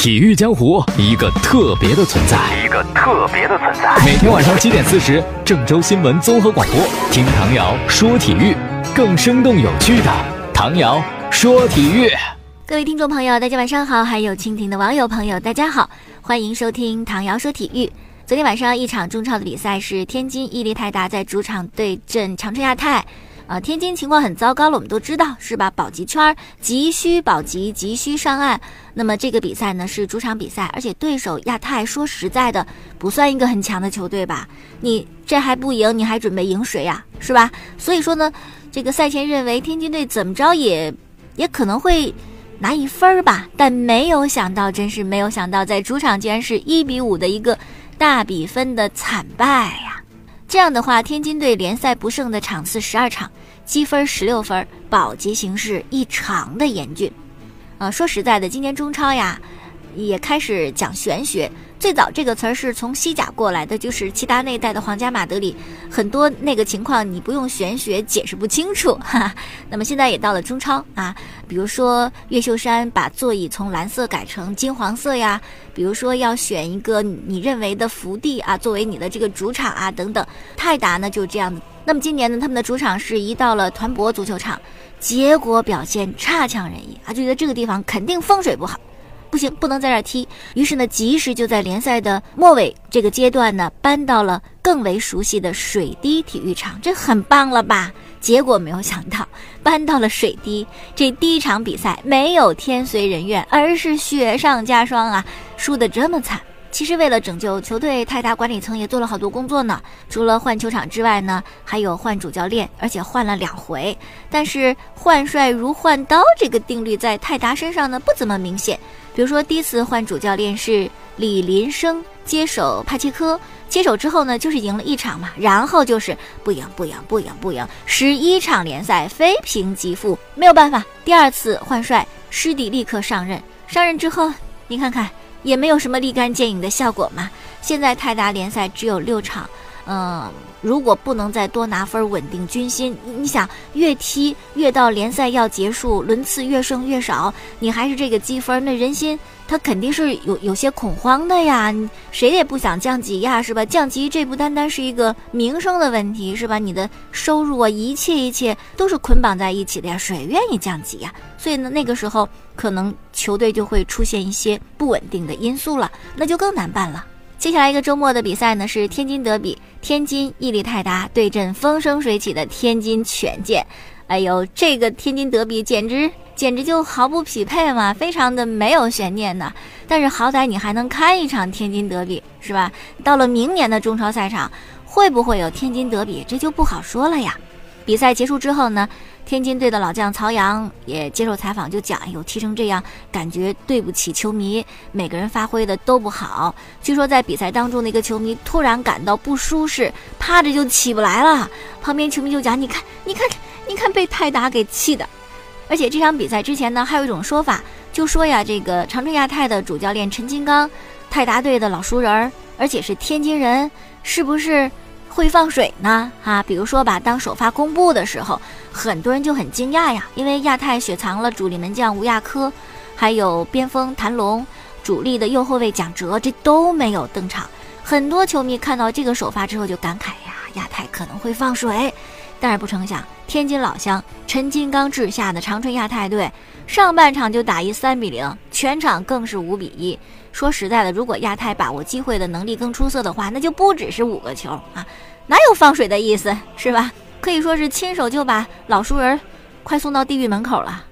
体育江湖一个特别的存在，一个特别的存在。每天晚上七点四十，郑州新闻综合广播，听唐瑶说体育，更生动有趣的唐瑶说体育。各位听众朋友，大家晚上好，还有蜻蜓的网友朋友，大家好，欢迎收听唐瑶说体育。昨天晚上一场中超的比赛是天津伊利泰达在主场对阵长春亚泰。啊，天津情况很糟糕了，我们都知道是吧？保级圈急需保级，急需上岸。那么这个比赛呢是主场比赛，而且对手亚太说实在的不算一个很强的球队吧？你这还不赢，你还准备赢谁呀？是吧？所以说呢，这个赛前认为天津队怎么着也也可能会拿一分儿吧，但没有想到，真是没有想到，在主场竟然是一比五的一个大比分的惨败呀！这样的话，天津队联赛不胜的场次十二场，积分十六分，保级形势异常的严峻。啊，说实在的，今年中超呀，也开始讲玄学。最早这个词儿是从西甲过来的，就是齐达内带的皇家马德里，很多那个情况你不用玄学解释不清楚。哈。那么现在也到了中超啊，比如说越秀山把座椅从蓝色改成金黄色呀，比如说要选一个你认为的福地啊作为你的这个主场啊等等。泰达呢就这样的。那么今年呢，他们的主场是移到了团泊足球场，结果表现差强人意啊，就觉得这个地方肯定风水不好。不行，不能在这儿踢。于是呢，及时就在联赛的末尾这个阶段呢，搬到了更为熟悉的水滴体育场，这很棒了吧？结果没有想到，搬到了水滴，这第一场比赛没有天随人愿，而是雪上加霜啊，输得这么惨。其实为了拯救球队，泰达管理层也做了好多工作呢。除了换球场之外呢，还有换主教练，而且换了两回。但是换帅如换刀这个定律在泰达身上呢不怎么明显。比如说第一次换主教练是李林生接手帕切科，接手之后呢就是赢了一场嘛，然后就是不赢不赢不赢不赢，十一场联赛非平即负，没有办法。第二次换帅，施蒂立刻上任，上任之后你看看。也没有什么立竿见影的效果嘛。现在泰达联赛只有六场，嗯，如果不能再多拿分稳定军心，你想越踢越到联赛要结束，轮次越胜越少，你还是这个积分，那人心他肯定是有有些恐慌的呀。谁也不想降级呀，是吧？降级这不单单是一个名声的问题，是吧？你的收入啊，一切一切都是捆绑在一起的呀，谁愿意降级呀？所以呢，那个时候可能球队就会出现一些不稳定的因素了，那就更难办了。接下来一个周末的比赛呢是天津德比，天津毅力泰达对阵风生水起的天津权健。哎呦，这个天津德比简直简直就毫不匹配嘛，非常的没有悬念呢。但是好歹你还能看一场天津德比，是吧？到了明年的中超赛场，会不会有天津德比，这就不好说了呀。比赛结束之后呢？天津队的老将曹阳也接受采访，就讲：“有踢成这样，感觉对不起球迷，每个人发挥的都不好。据说在比赛当中，那个球迷突然感到不舒适，趴着就起不来了。旁边球迷就讲：‘你看，你看，你看，被泰达给气的。’而且这场比赛之前呢，还有一种说法，就说呀，这个长春亚泰的主教练陈金刚，泰达队的老熟人，而且是天津人，是不是？”会放水呢，哈，比如说吧，当首发公布的时候，很多人就很惊讶呀，因为亚太雪藏了主力门将吴亚科，还有边锋谭龙，主力的右后卫蒋哲，这都没有登场。很多球迷看到这个首发之后就感慨呀，亚太可能会放水。但是不成想，天津老乡陈金刚治下的长春亚泰队，上半场就打一三比零，全场更是五比一。说实在的，如果亚太把握机会的能力更出色的话，那就不只是五个球啊，哪有放水的意思，是吧？可以说是亲手就把老熟人快送到地狱门口了。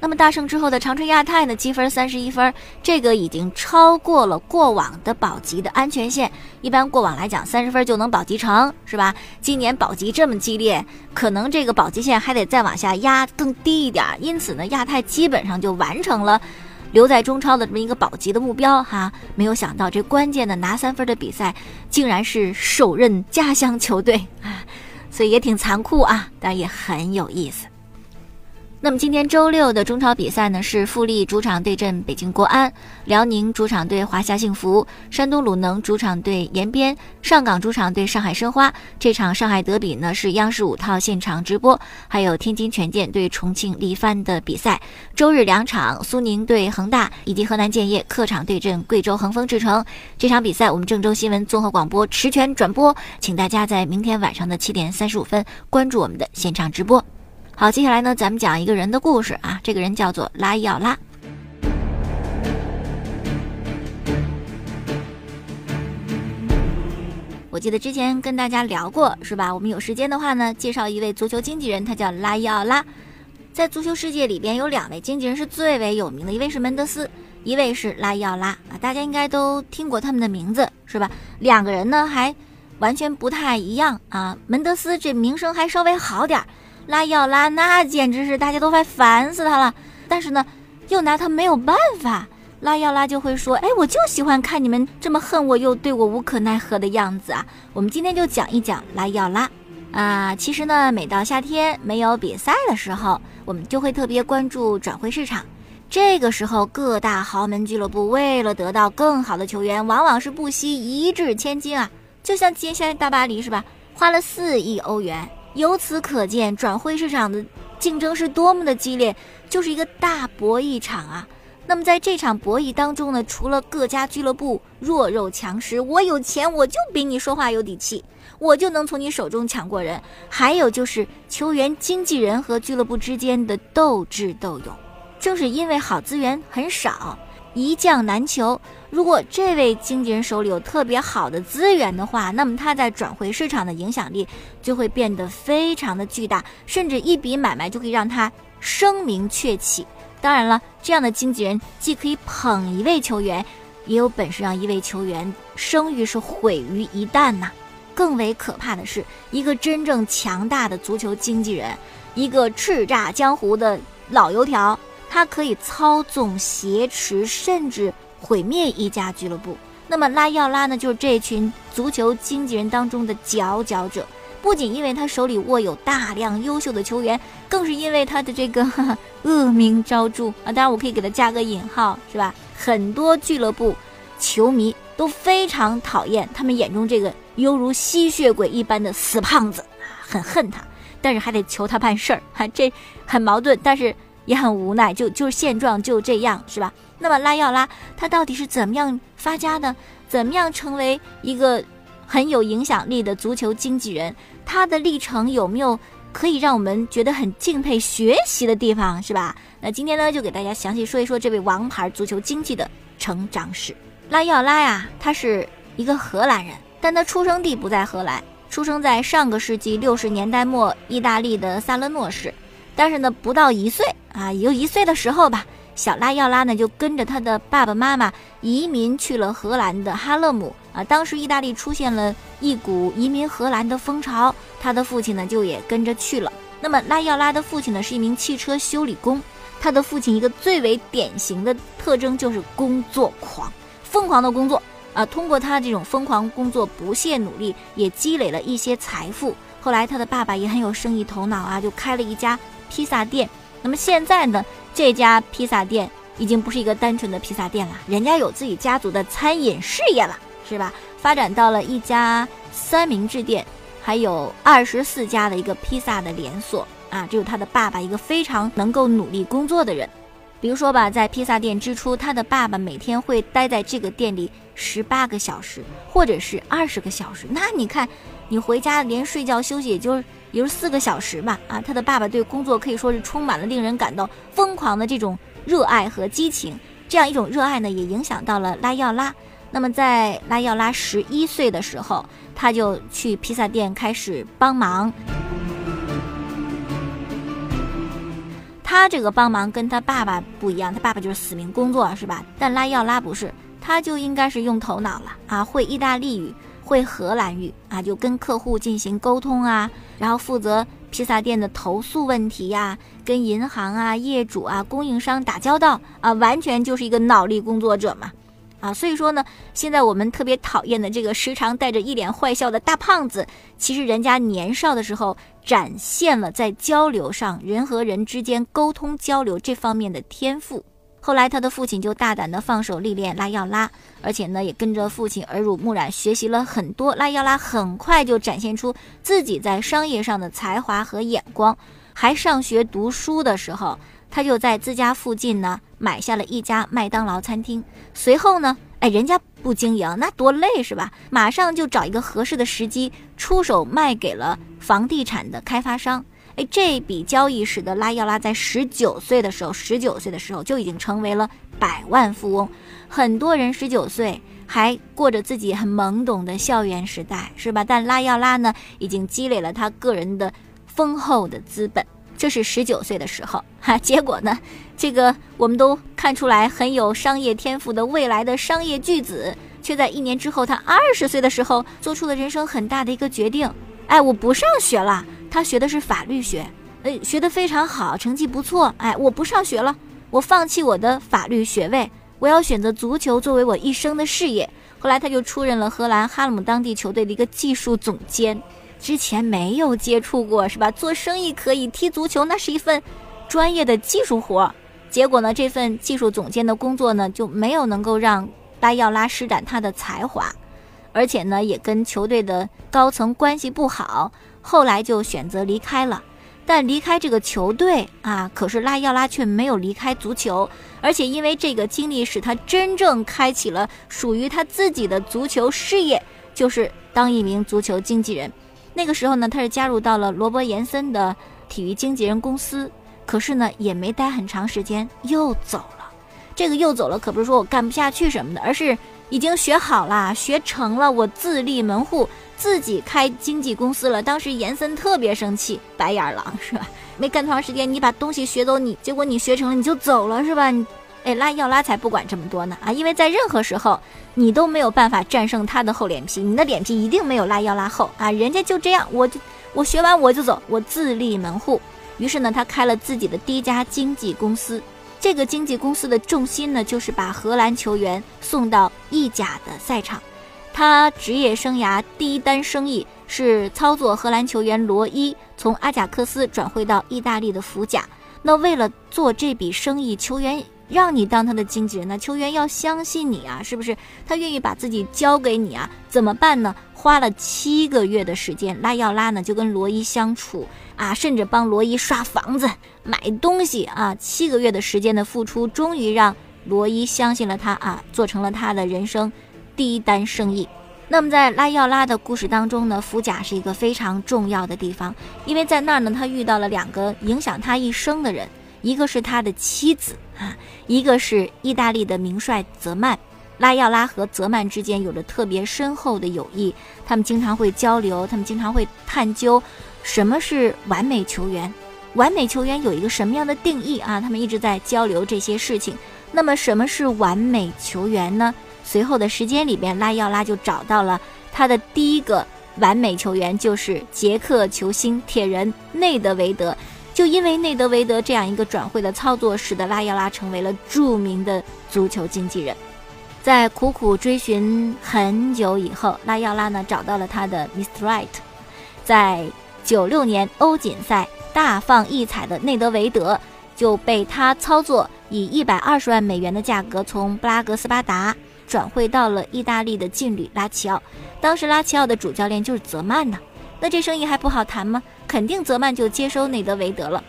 那么大胜之后的长春亚泰呢？积分三十一分，这个已经超过了过往的保级的安全线。一般过往来讲，三十分就能保级成，是吧？今年保级这么激烈，可能这个保级线还得再往下压更低一点。因此呢，亚太基本上就完成了留在中超的这么一个保级的目标哈。没有想到这关键的拿三分的比赛，竟然是首任家乡球队啊，所以也挺残酷啊，但也很有意思。那么今天周六的中超比赛呢，是富力主场对阵北京国安，辽宁主场对华夏幸福，山东鲁能主场对延边，上港主场对上海申花。这场上海德比呢是央视五套现场直播，还有天津权健对重庆力帆的比赛。周日两场，苏宁对恒大以及河南建业客场对阵贵州恒丰智诚。这场比赛我们郑州新闻综合广播持权转播，请大家在明天晚上的七点三十五分关注我们的现场直播。好，接下来呢，咱们讲一个人的故事啊。这个人叫做拉伊奥拉。我记得之前跟大家聊过，是吧？我们有时间的话呢，介绍一位足球经纪人，他叫拉伊奥拉。在足球世界里边，有两位经纪人是最为有名的，一位是门德斯，一位是拉伊奥拉啊。大家应该都听过他们的名字，是吧？两个人呢，还完全不太一样啊。门德斯这名声还稍微好点儿。拉要拉，那简直是大家都快烦死他了。但是呢，又拿他没有办法。拉要拉就会说：“哎，我就喜欢看你们这么恨我，又对我无可奈何的样子啊！”我们今天就讲一讲拉要拉啊。其实呢，每到夏天没有比赛的时候，我们就会特别关注转会市场。这个时候，各大豪门俱乐部为了得到更好的球员，往往是不惜一掷千金啊。就像接下来大巴黎是吧？花了四亿欧元。由此可见，转会市场的竞争是多么的激烈，就是一个大博弈场啊。那么在这场博弈当中呢，除了各家俱乐部弱肉强食，我有钱我就比你说话有底气，我就能从你手中抢过人。还有就是球员经纪人和俱乐部之间的斗智斗勇，正是因为好资源很少，一将难求。如果这位经纪人手里有特别好的资源的话，那么他在转会市场的影响力就会变得非常的巨大，甚至一笔买卖就可以让他声名鹊起。当然了，这样的经纪人既可以捧一位球员，也有本事让一位球员声誉是毁于一旦呐。更为可怕的是，一个真正强大的足球经纪人，一个叱咤江湖的老油条，他可以操纵、挟持，甚至。毁灭一家俱乐部，那么拉要拉呢？就是这群足球经纪人当中的佼佼者。不仅因为他手里握有大量优秀的球员，更是因为他的这个 恶名昭著啊！当然，我可以给他加个引号，是吧？很多俱乐部球迷都非常讨厌他们眼中这个犹如吸血鬼一般的死胖子，很恨他，但是还得求他办事儿，哈，这很矛盾，但是也很无奈，就就是现状就这样，是吧？那么拉要拉他到底是怎么样发家的？怎么样成为一个很有影响力的足球经纪人？他的历程有没有可以让我们觉得很敬佩、学习的地方？是吧？那今天呢，就给大家详细说一说这位王牌足球经济的成长史。拉要拉呀，他是一个荷兰人，但他出生地不在荷兰，出生在上个世纪六十年代末意大利的萨勒诺市。但是呢，不到一岁啊，也就一岁的时候吧。小拉要拉呢，就跟着他的爸爸妈妈移民去了荷兰的哈勒姆啊。当时意大利出现了一股移民荷兰的风潮，他的父亲呢就也跟着去了。那么拉要拉的父亲呢是一名汽车修理工，他的父亲一个最为典型的特征就是工作狂，疯狂的工作啊。通过他这种疯狂工作、不懈努力，也积累了一些财富。后来他的爸爸也很有生意头脑啊，就开了一家披萨店。那么现在呢？这家披萨店已经不是一个单纯的披萨店了，人家有自己家族的餐饮事业了，是吧？发展到了一家三明治店，还有二十四家的一个披萨的连锁啊！这是他的爸爸一个非常能够努力工作的人。比如说吧，在披萨店之初，他的爸爸每天会待在这个店里十八个小时，或者是二十个小时。那你看，你回家连睡觉休息也就。比如四个小时吧，啊，他的爸爸对工作可以说是充满了令人感到疯狂的这种热爱和激情。这样一种热爱呢，也影响到了拉要拉。那么在拉要拉十一岁的时候，他就去披萨店开始帮忙。他这个帮忙跟他爸爸不一样，他爸爸就是死命工作，是吧？但拉要拉不是，他就应该是用头脑了啊，会意大利语。会荷兰语啊，就跟客户进行沟通啊，然后负责披萨店的投诉问题呀，跟银行啊、业主啊、供应商打交道啊，完全就是一个脑力工作者嘛，啊，所以说呢，现在我们特别讨厌的这个时常带着一脸坏笑的大胖子，其实人家年少的时候展现了在交流上人和人之间沟通交流这方面的天赋。后来，他的父亲就大胆地放手历练拉药拉，而且呢，也跟着父亲耳濡目染，学习了很多。拉药拉很快就展现出自己在商业上的才华和眼光。还上学读书的时候，他就在自家附近呢买下了一家麦当劳餐厅。随后呢，哎，人家不经营那多累是吧？马上就找一个合适的时机出手卖给了房地产的开发商。哎，这笔交易使得拉药拉在十九岁的时候，十九岁的时候就已经成为了百万富翁。很多人十九岁还过着自己很懵懂的校园时代，是吧？但拉药拉呢，已经积累了他个人的丰厚的资本。这是十九岁的时候，哈，结果呢，这个我们都看出来很有商业天赋的未来的商业巨子，却在一年之后，他二十岁的时候做出了人生很大的一个决定。哎，我不上学了。他学的是法律学，呃，学得非常好，成绩不错。哎，我不上学了，我放弃我的法律学位，我要选择足球作为我一生的事业。后来他就出任了荷兰哈姆当地球队的一个技术总监，之前没有接触过，是吧？做生意可以，踢足球那是一份专业的技术活。结果呢，这份技术总监的工作呢，就没有能够让拉要拉施展他的才华，而且呢，也跟球队的高层关系不好。后来就选择离开了，但离开这个球队啊，可是拉要拉却没有离开足球，而且因为这个经历，使他真正开启了属于他自己的足球事业，就是当一名足球经纪人。那个时候呢，他是加入到了罗伯延森的体育经纪人公司，可是呢，也没待很长时间又走了。这个又走了，可不是说我干不下去什么的，而是已经学好了，学成了，我自立门户。自己开经纪公司了，当时严森特别生气，白眼狼是吧？没干多长时间，你把东西学走，你结果你学成了，你就走了是吧？你哎，拉要拉才不管这么多呢啊！因为在任何时候，你都没有办法战胜他的厚脸皮，你的脸皮一定没有拉要拉厚啊！人家就这样，我就我学完我就走，我自立门户。于是呢，他开了自己的第一家经纪公司，这个经纪公司的重心呢，就是把荷兰球员送到意甲的赛场。他职业生涯第一单生意是操作荷兰球员罗伊从阿贾克斯转会到意大利的福甲。那为了做这笔生意，球员让你当他的经纪人呢？球员要相信你啊，是不是？他愿意把自己交给你啊？怎么办呢？花了七个月的时间，拉要拉呢就跟罗伊相处啊，甚至帮罗伊刷房子、买东西啊。七个月的时间的付出，终于让罗伊相信了他啊，做成了他的人生。第一单生意，那么在拉要拉的故事当中呢，福甲是一个非常重要的地方，因为在那儿呢，他遇到了两个影响他一生的人，一个是他的妻子啊，一个是意大利的名帅泽曼。拉要拉和泽曼之间有着特别深厚的友谊，他们经常会交流，他们经常会探究什么是完美球员，完美球员有一个什么样的定义啊？他们一直在交流这些事情。那么什么是完美球员呢？随后的时间里边，拉要拉就找到了他的第一个完美球员，就是捷克球星铁人内德维德。就因为内德维德这样一个转会的操作，使得拉要拉成为了著名的足球经纪人。在苦苦追寻很久以后，拉要拉呢找到了他的 Mr. Right。在九六年欧锦赛大放异彩的内德维德就被他操作，以一百二十万美元的价格从布拉格斯巴达。转会到了意大利的劲旅拉齐奥，当时拉齐奥的主教练就是泽曼呢。那这生意还不好谈吗？肯定泽曼就接收内德维德了。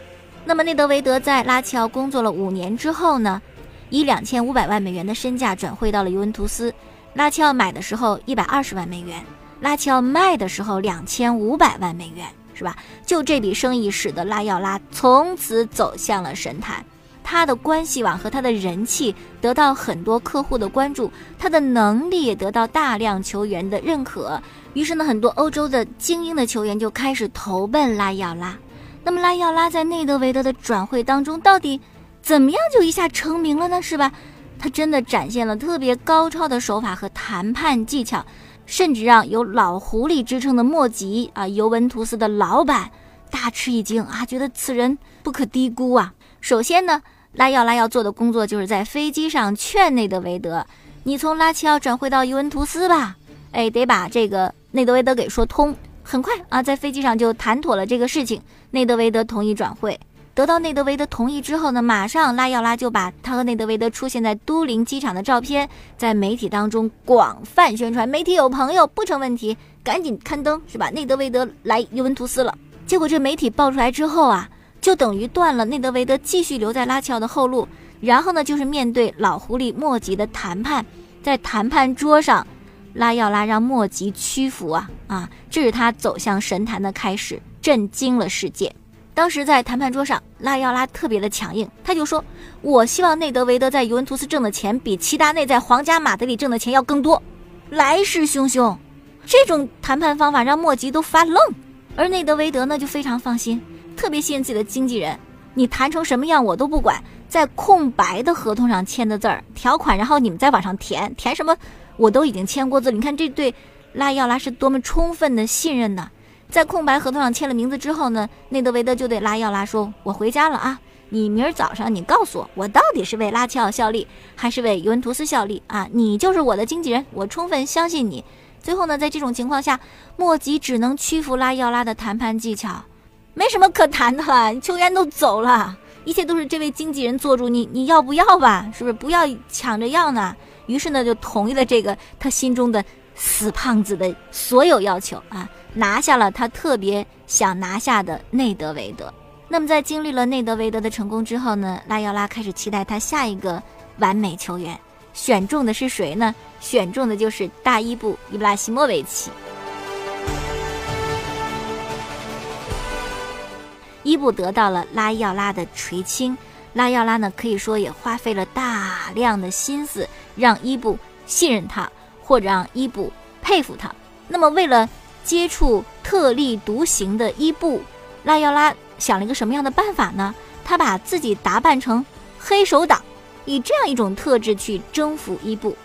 那么内德维德在拉齐奥工作了五年之后呢，以两千五百万美元的身价转会到了尤文图斯。拉齐奥买的时候一百二十万美元，拉齐奥卖的时候两千五百万美元，是吧？就这笔生意使得拉要拉从此走向了神坛。他的关系网和他的人气得到很多客户的关注，他的能力也得到大量球员的认可。于是呢，很多欧洲的精英的球员就开始投奔拉要拉。那么拉要拉在内德维德的转会当中，到底怎么样就一下成名了呢？是吧？他真的展现了特别高超的手法和谈判技巧，甚至让有老狐狸之称的莫吉啊，尤文图斯的老板大吃一惊啊，觉得此人不可低估啊。首先呢。拉要拉要做的工作就是在飞机上劝内德维德，你从拉齐奥转会到尤文图斯吧，哎，得把这个内德维德给说通。很快啊，在飞机上就谈妥了这个事情。内德维德同意转会，得到内德维德同意之后呢，马上拉耀拉就把他和内德维德出现在都灵机场的照片在媒体当中广泛宣传。媒体有朋友不成问题，赶紧刊登是吧？内德维德来尤文图斯了。结果这媒体爆出来之后啊，就等于断了内德维德继续留在拉齐奥的后路。然后呢，就是面对老狐狸莫吉的谈判，在谈判桌上，拉耀拉让莫吉屈服啊啊，这是他走向神坛的开始。震惊了世界。当时在谈判桌上，拉耀拉特别的强硬，他就说：“我希望内德维德在尤文图斯挣的钱比齐达内在皇家马德里挣的钱要更多，来势汹汹。”这种谈判方法让莫吉都发愣，而内德维德呢就非常放心，特别信任自己的经纪人。你谈成什么样我都不管，在空白的合同上签的字儿条款，然后你们再往上填，填什么我都已经签过字。你看这对拉耀拉是多么充分的信任呢？在空白合同上签了名字之后呢，内德维德就对拉要拉说：“我回家了啊，你明儿早上你告诉我，我到底是为拉齐奥效力，还是为尤文图斯效力啊？你就是我的经纪人，我充分相信你。”最后呢，在这种情况下，莫吉只能屈服拉要拉的谈判技巧，没什么可谈的了，球员都走了，一切都是这位经纪人做主，你你要不要吧？是不是不要抢着要呢？于是呢，就同意了这个他心中的死胖子的所有要求啊。拿下了他特别想拿下的内德维德。那么，在经历了内德维德的成功之后呢，拉耀拉开始期待他下一个完美球员，选中的是谁呢？选中的就是大伊布伊布拉希莫维奇。伊布得到了拉耀拉的垂青，拉耀拉呢可以说也花费了大量的心思让伊布信任他，或者让伊布佩服他。那么，为了接触特立独行的伊布，拉耀拉想了一个什么样的办法呢？他把自己打扮成黑手党，以这样一种特质去征服伊布。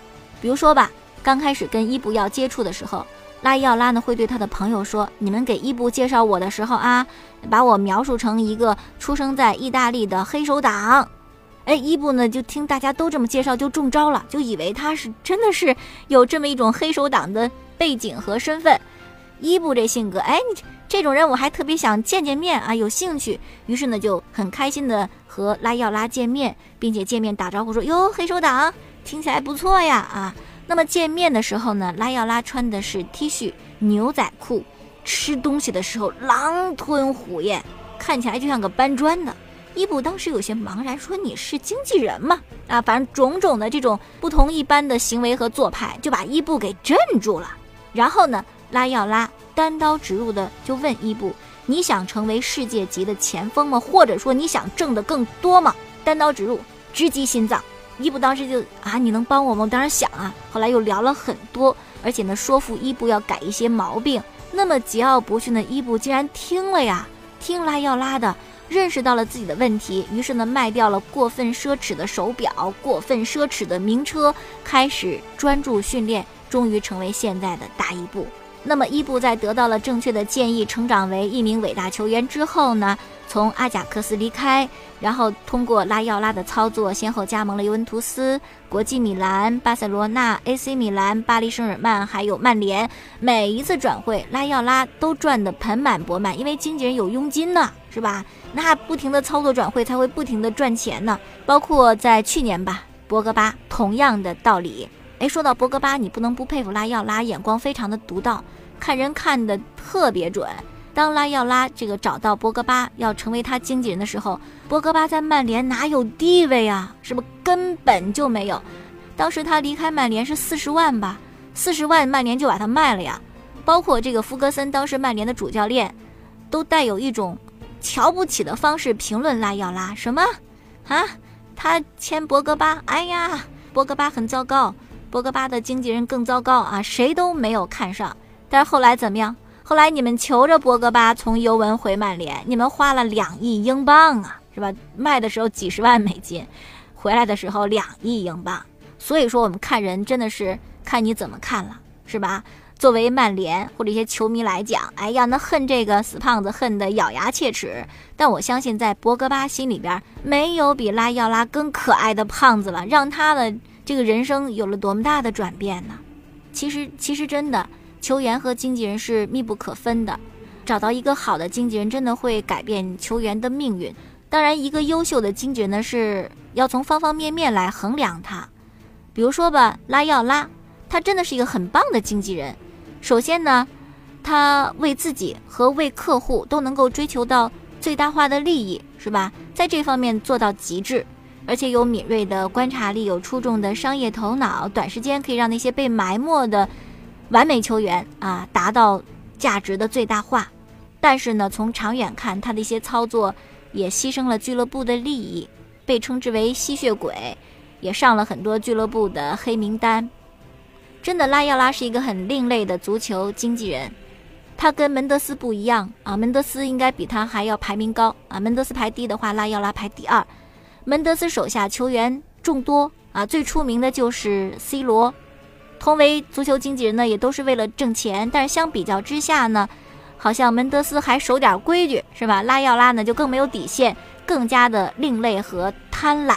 比如说吧，刚开始跟伊布要接触的时候，拉耀拉呢会对他的朋友说：“你们给伊布介绍我的时候啊，把我描述成一个出生在意大利的黑手党。”哎，伊布呢就听大家都这么介绍，就中招了，就以为他是真的是有这么一种黑手党的背景和身份。伊布这性格，哎，你这种人我还特别想见见面啊，有兴趣。于是呢，就很开心的和拉要拉见面，并且见面打招呼说：“哟，黑手党，听起来不错呀啊。”那么见面的时候呢，拉要拉穿的是 T 恤牛仔裤，吃东西的时候狼吞虎咽，看起来就像个搬砖的。伊布当时有些茫然，说：“你是经纪人吗？”啊，反正种种的这种不同一般的行为和做派，就把伊布给镇住了。然后呢？拉要拉单刀直入的就问伊布：“你想成为世界级的前锋吗？或者说你想挣得更多吗？”单刀直入，直击心脏。伊布当时就啊，你能帮我吗？当然想啊。后来又聊了很多，而且呢，说服伊布要改一些毛病。那么桀骜不驯的伊布竟然听了呀，听拉要拉的，认识到了自己的问题，于是呢，卖掉了过分奢侈的手表，过分奢侈的名车，开始专注训练，终于成为现在的大伊布。那么伊布在得到了正确的建议，成长为一名伟大球员之后呢，从阿贾克斯离开，然后通过拉要拉的操作，先后加盟了尤文图斯、国际米兰、巴塞罗那、AC 米兰、巴黎圣日耳曼，还有曼联。每一次转会，拉要拉都赚得盆满钵满，因为经纪人有佣金呢，是吧？那不停的操作转会，才会不停的赚钱呢。包括在去年吧，博格巴同样的道理。哎，说到博格巴，你不能不佩服拉耀拉，眼光非常的独到，看人看的特别准。当拉耀拉这个找到博格巴要成为他经纪人的时候，博格巴在曼联哪有地位啊？是不根本就没有。当时他离开曼联是四十万吧，四十万曼联就把他卖了呀。包括这个福格森，当时曼联的主教练，都带有一种瞧不起的方式评论拉耀拉，什么啊？他签博格巴，哎呀，博格巴很糟糕。博格巴的经纪人更糟糕啊，谁都没有看上。但是后来怎么样？后来你们求着博格巴从尤文回曼联，你们花了两亿英镑啊，是吧？卖的时候几十万美金，回来的时候两亿英镑。所以说我们看人真的是看你怎么看了，是吧？作为曼联或者一些球迷来讲，哎呀，那恨这个死胖子恨得咬牙切齿。但我相信在博格巴心里边，没有比拉要拉更可爱的胖子了，让他的。这个人生有了多么大的转变呢？其实，其实真的，球员和经纪人是密不可分的，找到一个好的经纪人真的会改变球员的命运。当然，一个优秀的经纪人呢是要从方方面面来衡量他。比如说吧，拉要拉，他真的是一个很棒的经纪人。首先呢，他为自己和为客户都能够追求到最大化的利益，是吧？在这方面做到极致，而且有敏锐的观察力，有出众的商业头脑，短时间可以让那些被埋没的完美球员啊达到价值的最大化。但是呢，从长远看，他的一些操作也牺牲了俱乐部的利益，被称之为吸血鬼，也上了很多俱乐部的黑名单。真的，拉要拉是一个很另类的足球经纪人，他跟门德斯不一样啊。门德斯应该比他还要排名高啊。门德斯排第一的话，拉要拉排第二。门德斯手下球员众多啊，最出名的就是 C 罗。同为足球经纪人呢，也都是为了挣钱。但是相比较之下呢，好像门德斯还守点规矩，是吧？拉要拉呢就更没有底线，更加的另类和贪婪。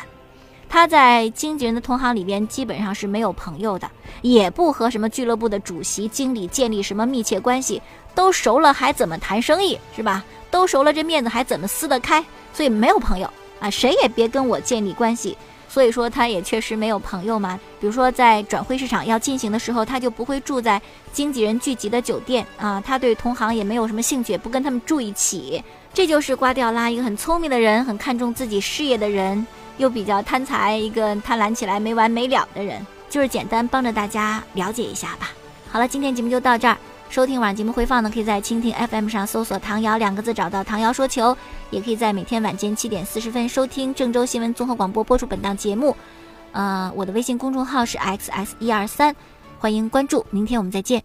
他在经纪人的同行里边基本上是没有朋友的，也不和什么俱乐部的主席、经理建立什么密切关系，都熟了还怎么谈生意是吧？都熟了这面子还怎么撕得开？所以没有朋友啊，谁也别跟我建立关系。所以说他也确实没有朋友嘛。比如说在转会市场要进行的时候，他就不会住在经纪人聚集的酒店啊，他对同行也没有什么兴趣，不跟他们住一起。这就是瓜迪奥拉一个很聪明的人，很看重自己事业的人。又比较贪财，一个贪婪起来没完没了的人，就是简单帮着大家了解一下吧。好了，今天节目就到这儿。收听晚节目回放呢，可以在蜻蜓 FM 上搜索“唐瑶”两个字，找到“唐瑶说球”，也可以在每天晚间七点四十分收听郑州新闻综合广播播出本档节目。呃，我的微信公众号是 xs 一二三，欢迎关注。明天我们再见。